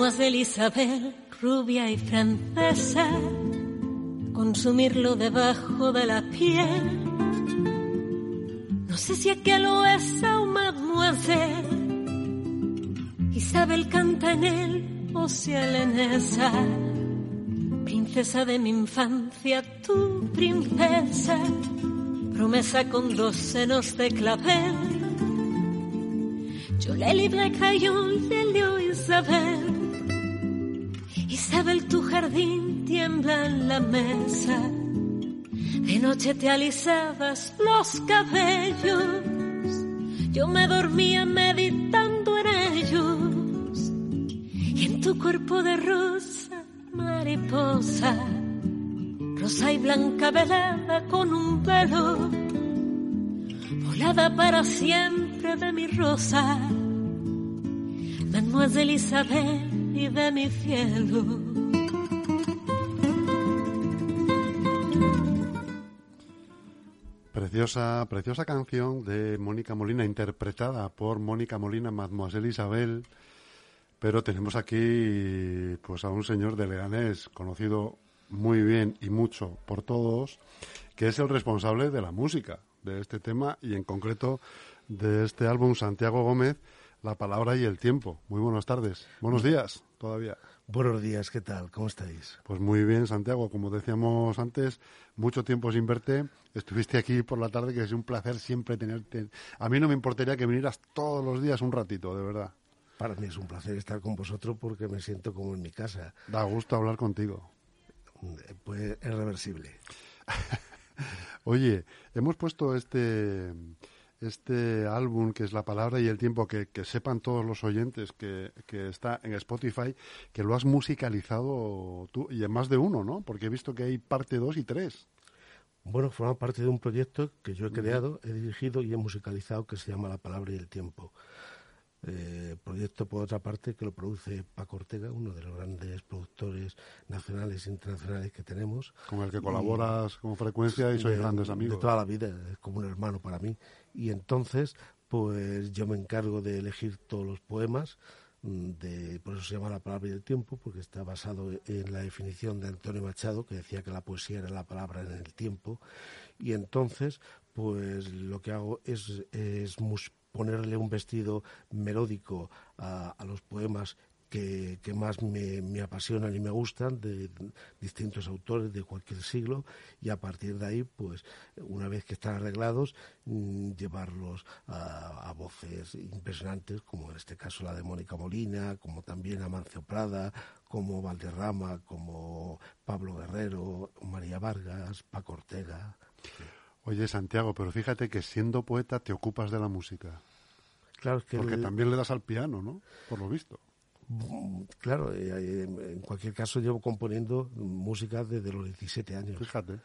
Mademoiselle Isabel, rubia y francesa, consumirlo debajo de la piel. No sé si aquel o esa o mademoiselle. Isabel canta en él o si en esa. Princesa de mi infancia, tu princesa, promesa con dos senos de clavel. Yo le libre crayón, le leo Isabel. Isabel, tu jardín tiembla en la mesa. De noche te alisabas los cabellos. Yo me dormía meditando en ellos. Y en tu cuerpo de rosa, mariposa, rosa y blanca velada con un pelo, volada para siempre de mi rosa, Mademoiselle Isabel y de mi cielo. Preciosa, preciosa canción de Mónica Molina, interpretada por Mónica Molina, Mademoiselle Isabel. Pero tenemos aquí pues a un señor de Leganés, conocido muy bien y mucho por todos, que es el responsable de la música de este tema y en concreto de este álbum Santiago Gómez, La palabra y el tiempo. Muy buenas tardes. Buenos días todavía. Buenos días, ¿qué tal? ¿Cómo estáis? Pues muy bien, Santiago. Como decíamos antes, mucho tiempo sin verte. Estuviste aquí por la tarde, que es un placer siempre tenerte. A mí no me importaría que vinieras todos los días un ratito, de verdad. Para mí es un placer estar con vosotros porque me siento como en mi casa. Da gusto hablar contigo. Pues es reversible. Oye, hemos puesto este este álbum que es La Palabra y el Tiempo, que, que sepan todos los oyentes que, que, está en Spotify, que lo has musicalizado tú, y en más de uno, ¿no? Porque he visto que hay parte 2 y 3. Bueno, forma parte de un proyecto que yo he creado, he dirigido y he musicalizado que se llama La Palabra y el Tiempo. Eh, proyecto, por otra parte, que lo produce Paco Ortega, uno de los grandes productores nacionales e internacionales que tenemos. Con el que colaboras y, con frecuencia y sois de, grandes amigos. De toda la vida, es como un hermano para mí. Y entonces, pues yo me encargo de elegir todos los poemas, de, por eso se llama La Palabra y el Tiempo, porque está basado en la definición de Antonio Machado, que decía que la poesía era la palabra en el tiempo. Y entonces, pues lo que hago es, es mus ponerle un vestido melódico a, a los poemas que, más me, apasionan y me gustan de, distintos autores de cualquier siglo y a partir de ahí, pues una vez que están arreglados, mmm, llevarlos a, a, voces impresionantes, como en este caso la de Mónica Molina, como también Amancio Prada, como Valderrama, como Pablo Guerrero, María Vargas, Paco Ortega. Oye, Santiago, pero fíjate que siendo poeta te ocupas de la música. Claro, es que Porque el... también le das al piano, ¿no? Por lo visto. Claro, eh, en cualquier caso llevo componiendo música desde los 17 años. Fíjate.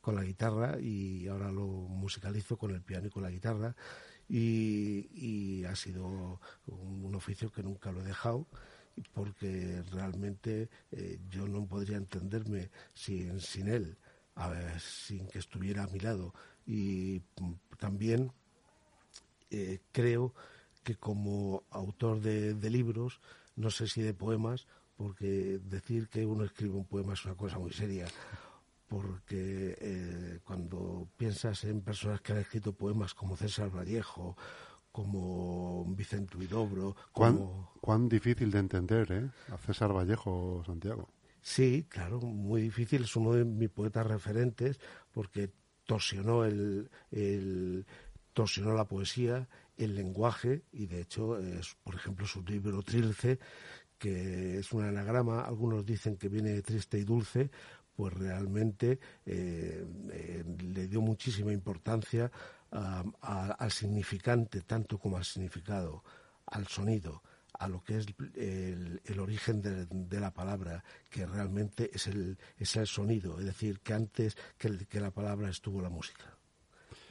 Con la guitarra y ahora lo musicalizo con el piano y con la guitarra. Y, y ha sido un, un, oficio que nunca lo he dejado porque realmente eh, yo no podría entenderme sin, sin él, a ver, sin que estuviera a mi lado. Y también eh, creo que como autor de, de libros, no sé si de poemas, porque decir que uno escribe un poema es una cosa muy seria, porque eh, cuando piensas en personas que han escrito poemas como César Vallejo, como Vicente Huidobro, como... ¿Cuán, cuán difícil de entender, ¿eh? A César Vallejo, Santiago. Sí, claro, muy difícil, es uno de mis poetas referentes, porque torsionó el, el torsionó la poesía, el lenguaje y de hecho es, por ejemplo su libro Trilce que es un anagrama algunos dicen que viene de triste y dulce pues realmente eh, eh, le dio muchísima importancia a, a, al significante tanto como al significado al sonido a lo que es el, el origen de, de, la palabra, que realmente es el, es el sonido, es decir, que antes que, el, que la palabra estuvo la música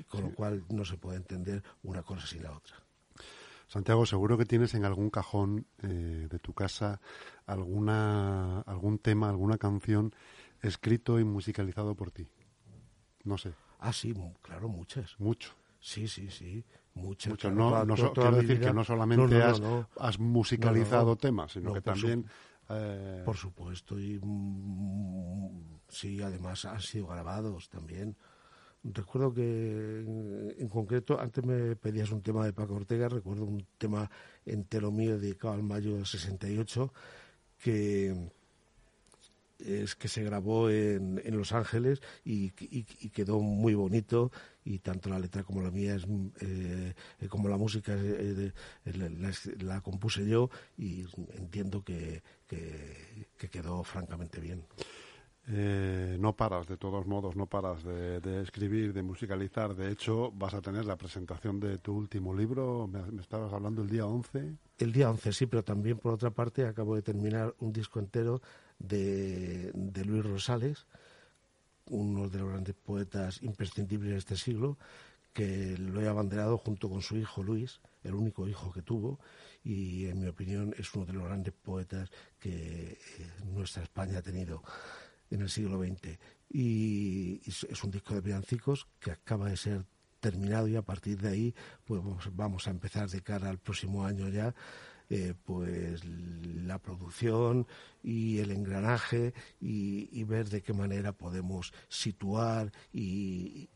con lo cual no se puede entender una cosa sin la otra. Santiago, seguro que tienes en algún cajón eh, de tu casa alguna, algún tema, alguna canción escrito y musicalizado por ti. No sé. Ah, sí, claro, muchas. Mucho. Sí, sí, sí. Mucho. Mucho. No, no quiero decir que no solamente has, has, musicalizado temas, sino que también... Eh, por supuesto, y mm, sí, además han sido grabados también. Recuerdo que en, concreto, antes me pedías un tema de Paco Ortega, recuerdo un tema entero mío dedicado al mayo del 68, que es que se grabó en, en Los Ángeles y, quedó muy bonito y tanto la letra como la mía es eh, como la música eh, la, compuse yo y entiendo que, que, quedó francamente bien. Eh, no paras, de todos modos, no paras de, escribir, de musicalizar. De hecho, vas a tener la presentación de tu último libro. Me, me, estabas hablando el día 11. El día 11, sí, pero también, por otra parte, acabo de terminar un disco entero de, Luis Rosales, uno de los grandes poetas imprescindibles de este siglo, que lo he abanderado junto con su hijo Luis, el único hijo que tuvo, y en mi opinión es uno de los grandes poetas que eh, nuestra España ha tenido en el siglo XX. Y es un disco de villancicos que acaba de ser terminado y a partir de ahí pues vamos a empezar de cara al próximo año ya eh, pues la producción y el engranaje y, ver de qué manera podemos situar y,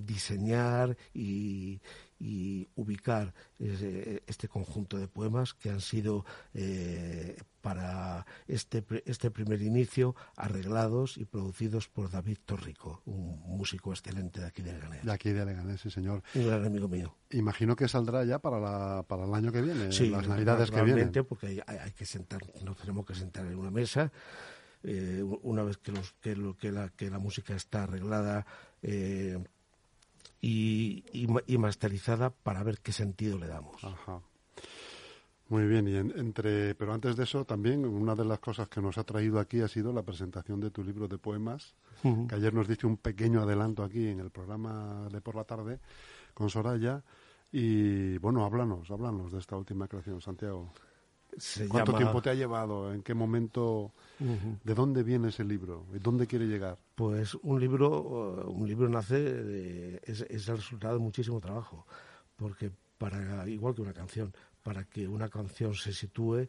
diseñar y, ubicar este conjunto de poemas que han sido eh, para este, este primer inicio arreglados y producidos por David Torrico, un músico excelente de aquí de Leganés. De aquí de Leganés, sí, señor. Un gran amigo mío. Imagino que saldrá ya para, la, para el año que viene, sí, las navidades que vienen. porque hay, hay, que sentar, nos tenemos que sentar en una mesa eh, una vez que, los, que, lo, que, la, que la música está arreglada eh, y, y, masterizada para ver qué sentido le damos. Muy bien, y entre, pero antes de eso también una de las cosas que nos ha traído aquí ha sido la presentación de tu libro de poemas, que ayer nos diste un pequeño adelanto aquí en el programa de por la tarde con Soraya. Y bueno, háblanos, háblanos de esta última creación, Santiago. ¿Cuánto tiempo te ha llevado? ¿En qué momento? ¿De dónde viene ese libro? ¿Y dónde quiere llegar? Pues un libro, un libro nace, es, el resultado de muchísimo trabajo, porque para igual que una canción, para que una canción se sitúe,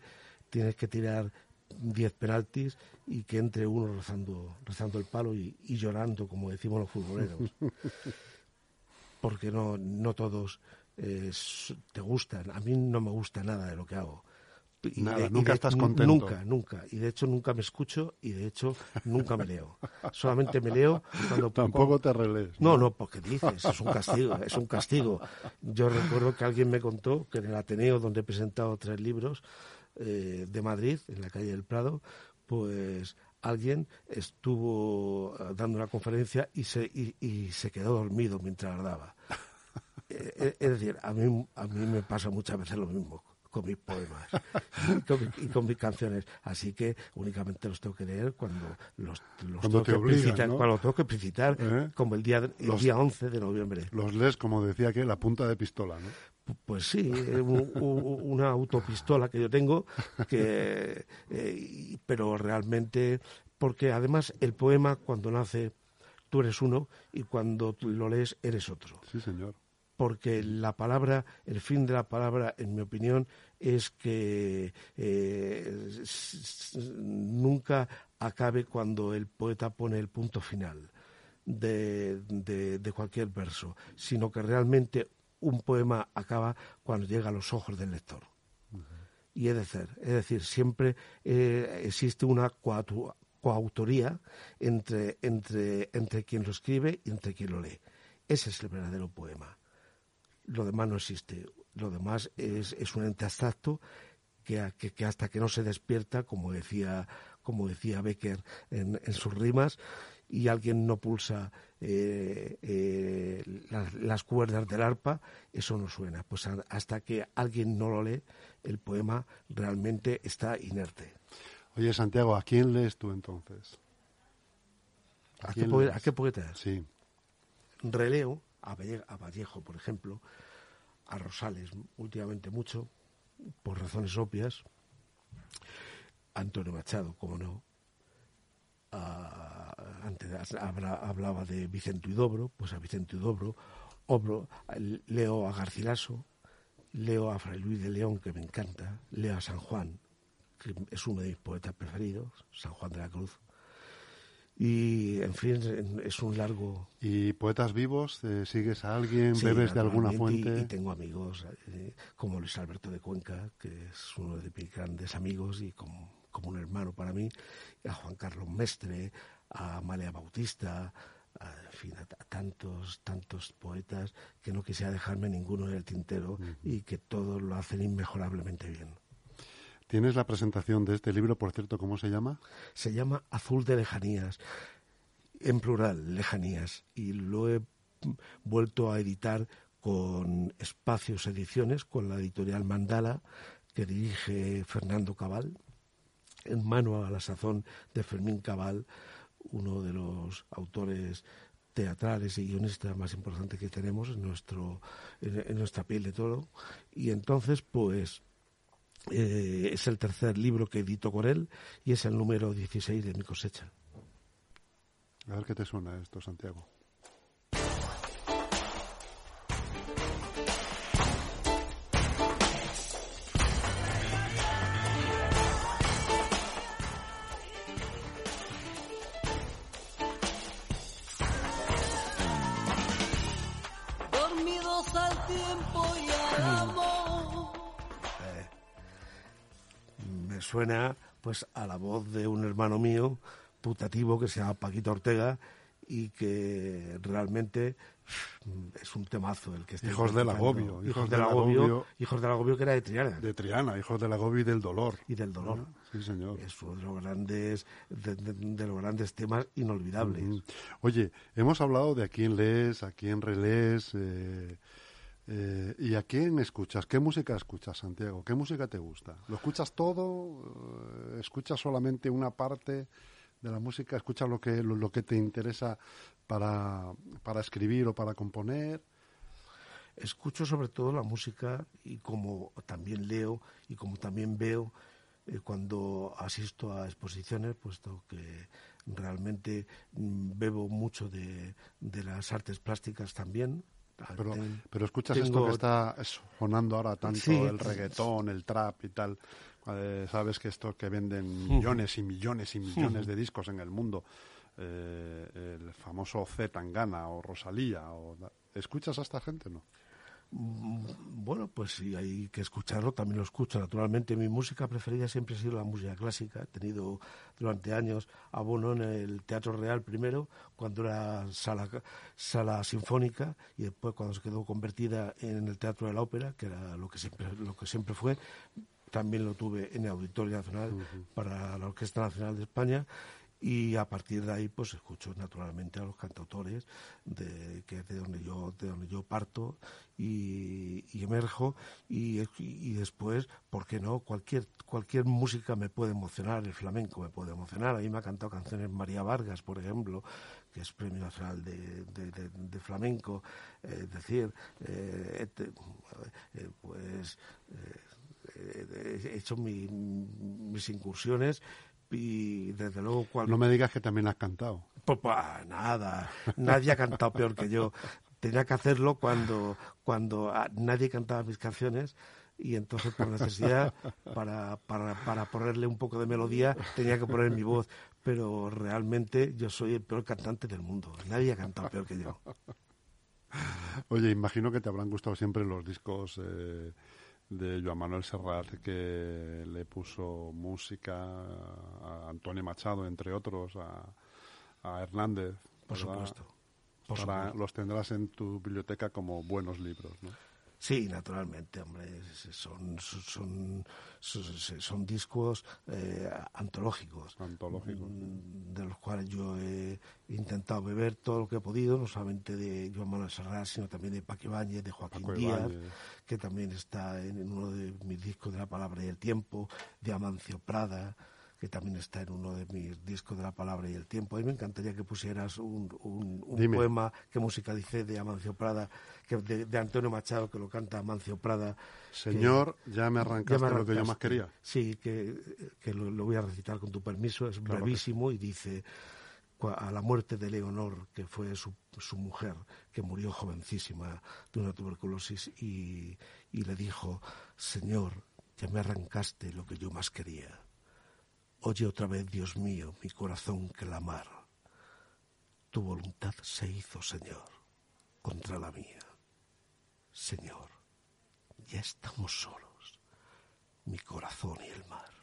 tienes que tirar 10 penaltis y que entre uno rezando, rezando el palo y, llorando, como decimos los futboleros. porque no, no todos eh, te gustan. A mí no me gusta nada de lo que hago Nada, nunca estás contento. Nunca, nunca. Y de hecho nunca me escucho y de hecho nunca me leo. Solamente me leo cuando... Tampoco te relees. No, no, porque dices, es un castigo, es un castigo. Yo recuerdo que alguien me contó que en el Ateneo, donde he presentado tres libros eh, de Madrid, en la calle del Prado, pues alguien estuvo eh, dando una conferencia y se, y, se quedó dormido mientras daba. Eh, es decir, a mí, a mí me pasa muchas veces lo mismo con mis poemas y, con, mis canciones. Así que únicamente los tengo que leer cuando los, tengo, que obligan, cuando tengo que precipitar, ¿Eh? como el día, el día 11 de noviembre. Los lees, como decía que, la punta de pistola, ¿no? Pues sí, eh, una autopistola que yo tengo, que, eh, pero realmente, porque además el poema cuando nace, tú eres uno y cuando lo lees eres otro. Sí, señor porque la palabra, el fin de la palabra, en mi opinión, es que eh, nunca acabe cuando el poeta pone el punto final de, cualquier verso, sino que realmente un poema acaba cuando llega a los ojos del lector. Y es decir, es decir, siempre eh, existe una coautoría entre, entre, entre quien lo escribe y entre quien lo lee. Ese es el verdadero poema lo demás no existe. Lo demás es, es un ente abstracto que, que, hasta que no se despierta, como decía, como decía Becker en, sus rimas, y alguien no pulsa eh, eh, las, cuerdas del arpa, eso no suena. Pues hasta que alguien no lo lee, el poema realmente está inerte. Oye, Santiago, ¿a quién lees tú entonces? ¿A, qué, poeta? Sí. Releo a Vallejo, por ejemplo, a Rosales últimamente mucho, por razones obvias, Antonio Machado, como no, antes hablaba de Vicente Udobro, pues a Vicente Udobro, leo a Garcilaso, leo a Fray Luis de León, que me encanta, leo a San Juan, que es uno de mis poetas preferidos, San Juan de la Cruz. Y, en fin, es un largo... ¿Y poetas vivos? Eh, ¿Sigues a alguien? ¿Bebes de alguna fuente? Y, tengo amigos eh, como Luis Alberto de Cuenca, que es uno de mis grandes amigos y como, como un hermano para mí, a Juan Carlos Mestre, a Amalia Bautista, en fin, a, tantos, tantos poetas que no quisiera dejarme ninguno en el tintero y que todos lo hacen inmejorablemente bien. Tienes la presentación de este libro, por cierto, ¿cómo se llama? Se llama Azul de Lejanías, en plural, Lejanías, y lo he vuelto a editar con Espacios Ediciones, con la editorial Mandala, que dirige Fernando Cabal, en mano a la sazón de Fermín Cabal, uno de los autores teatrales y guionistas más importantes que tenemos en, nuestro, en, nuestra piel de todo. Y entonces, pues, eh, es el tercer libro que edito con él y es el número 16 de mi cosecha. A ver qué te suena esto, Santiago. Pues a la voz de un hermano mío putativo que se llama Paquito Ortega y que realmente es un temazo el que está hijos del agobio hijos, del agobio, hijos del agobio que era de Triana. De Triana hijos del agobio y del dolor. Y del dolor. Sí señor. Es uno de los grandes de, los grandes temas inolvidables. Oye hemos hablado de a quién lees a quién relees eh, eh, ¿Y a quién escuchas? ¿Qué música escuchas, Santiago? ¿Qué música te gusta? ¿Lo escuchas todo? Eh, ¿Escuchas solamente una parte de la música? ¿Escuchas lo que, lo, que te interesa para, para escribir o para componer? Escucho sobre todo la música y como también leo y como también veo eh, cuando asisto a exposiciones, puesto que realmente mm, bebo mucho de, de las artes plásticas también, pero, pero escuchas esto que está sonando ahora tanto, el reggaetón, el trap y tal. Eh, sabes que estos que venden millones y millones y millones de discos en el mundo, eh, el famoso Z Tangana o Rosalía, o, ¿escuchas a esta gente no? Bueno, pues sí, hay que escucharlo, también lo escucho. Naturalmente, mi música preferida siempre ha sido la música clásica. He tenido durante años abono en el Teatro Real primero, cuando era sala, sala sinfónica, y después cuando se quedó convertida en el Teatro de la Ópera, que era lo que siempre, lo que siempre fue. También lo tuve en el Auditorio Nacional para la Orquesta Nacional de España y a partir de ahí pues escucho naturalmente a los cantautores de que de donde yo de donde yo parto y, emerjo y, y, después por qué no cualquier cualquier música me puede emocionar el flamenco me puede emocionar. A mí me ha cantado canciones María Vargas por ejemplo que es premio nacional de, de, flamenco. Es decir eh, eh, pues eh, he hecho mis incursiones y desde luego cuando... No me digas que también has cantado. Pues, pues, nada, nadie ha cantado peor que yo. Tenía que hacerlo cuando, cuando ah, nadie cantaba mis canciones y entonces por necesidad, para, para, para ponerle un poco de melodía, tenía que poner mi voz. Pero realmente yo soy el peor cantante del mundo. Nadie ha cantado peor que yo. Oye, imagino que te habrán gustado siempre los discos... Eh de Joan Manuel Serrat que le puso música a Antonio Machado, entre otros, a, Hernández. Por supuesto. Los tendrás en tu biblioteca como buenos libros, ¿no? Sí, naturalmente, hombre, son, son, son, discos eh, antológicos, mm, de los cuales yo he intentado beber todo lo que he podido, no solamente de Joan Manuel Serrat, sino también de Paco Ibáñez, de Joaquín Díaz, que también está en uno de mis discos de La Palabra y el Tiempo, de Amancio Prada, que también está en uno de mis discos de la palabra y el tiempo. A mí me encantaría que pusieras un, un, poema que musicalice de Amancio Prada, que de, Antonio Machado, que lo canta Amancio Prada. Señor, ya me arrancaste, lo que yo más quería. Sí, que, lo, voy a recitar con tu permiso, es brevísimo y dice... a la muerte de Leonor, que fue su, su mujer, que murió jovencísima de una tuberculosis, y, y le dijo, Señor, ya me arrancaste lo que yo más quería. Oye otra vez, Dios mío, mi corazón clamar. Tu voluntad se hizo, Señor, contra la mía. Señor, ya estamos solos, mi corazón y el mar.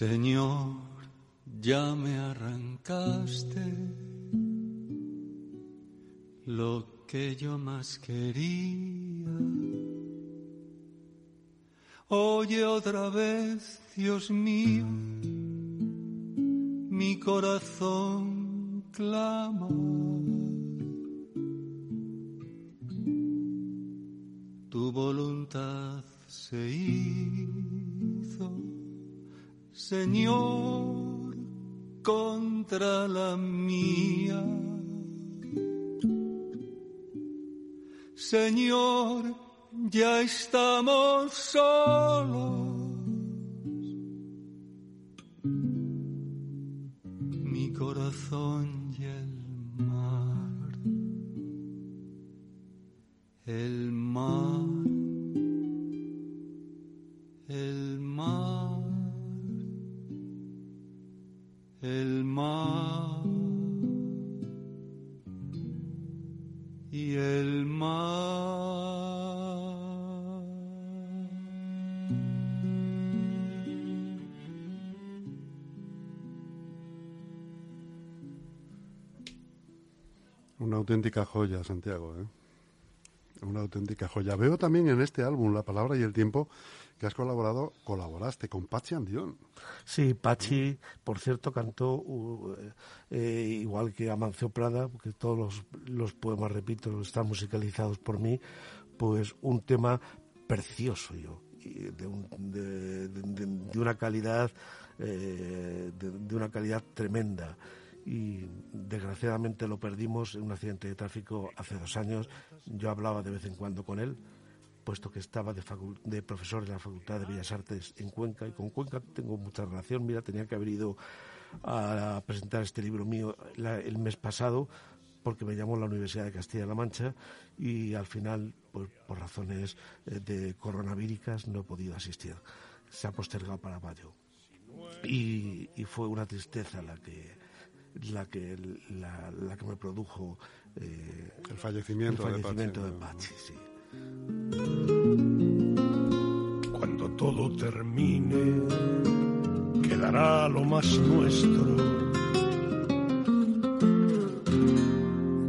Señor, ya me arrancaste lo que yo más quería. Oye otra vez, Dios mío, mi corazón clama. Tu voluntad se hizo Señor, contra la mía. Señor, ya estamos solos. Auténtica joya, Santiago, ¿eh? Una auténtica joya. Veo también en este álbum, La Palabra y el Tiempo, que has colaborado, colaboraste con Pachi Andión. Sí, Pachi, por cierto, cantó uh, eh, igual que Amancio Prada, porque todos los, los, poemas, repito, están musicalizados por mí, pues un tema precioso yo, de, un, de, una calidad, eh, de, una calidad tremenda y desgraciadamente lo perdimos en un accidente de tráfico hace dos años. Yo hablaba de vez en cuando con él puesto que estaba de, de, profesor de la Facultad de Bellas Artes en Cuenca y con Cuenca tengo mucha relación. Mira, tenía que haber ido a presentar este libro mío el mes pasado porque me llamó la Universidad de Castilla-La Mancha y al final, pues, por razones de coronavíricas, no he podido asistir. Se ha postergado para mayo. Y fue una tristeza la que la que la, la que me produjo eh, el fallecimiento, el fallecimiento de Pachi, sí. Cuando todo termine, quedará lo más nuestro.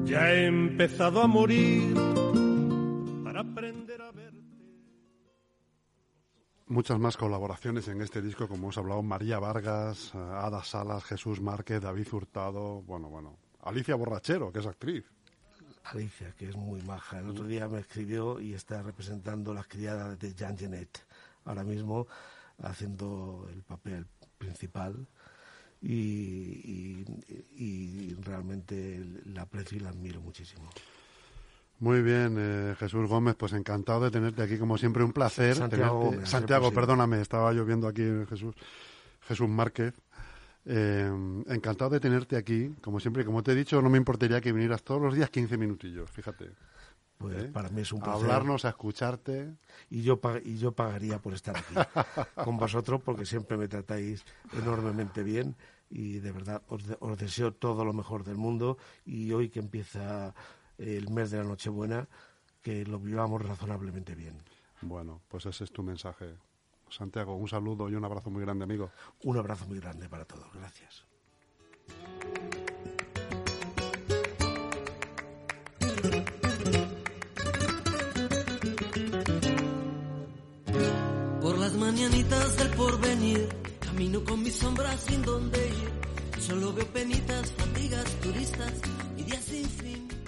Ya he empezado a morir Muchas más colaboraciones en este disco, como hemos hablado, María Vargas, Ada Salas, Jesús Márquez, David Hurtado, bueno, bueno, Alicia Borrachero, que es actriz. Alicia, que es muy maja. El otro día me escribió y está representando las criadas de Jean Genet, ahora mismo haciendo el papel principal y, y, y realmente la aprecio y la admiro muchísimo. Muy bien, eh, Jesús Gómez, pues encantado de tenerte aquí, como siempre, un placer. Santiago, tenerte. Gómez, Santiago perdóname, estaba yo viendo aquí Jesús, Jesús Márquez. Eh, encantado de tenerte aquí, como siempre. Como te he dicho, no me importaría que vinieras todos los días 15 minutillos, fíjate. Pues ¿Eh? para mí es un A placer. hablarnos, a escucharte. Y yo, y yo pagaría por estar aquí con vosotros porque siempre me tratáis enormemente bien y de verdad os, de- os deseo todo lo mejor del mundo y hoy que empieza el mes de la Nochebuena, que lo vivamos razonablemente bien. Bueno, pues ese es tu mensaje. Santiago, un saludo y un abrazo muy grande, amigo. Un abrazo muy grande para todos. Gracias. Por las mañanitas del porvenir, camino con mi sombra sin dónde ir. Solo veo penitas, fatigas, turistas y días sin fin.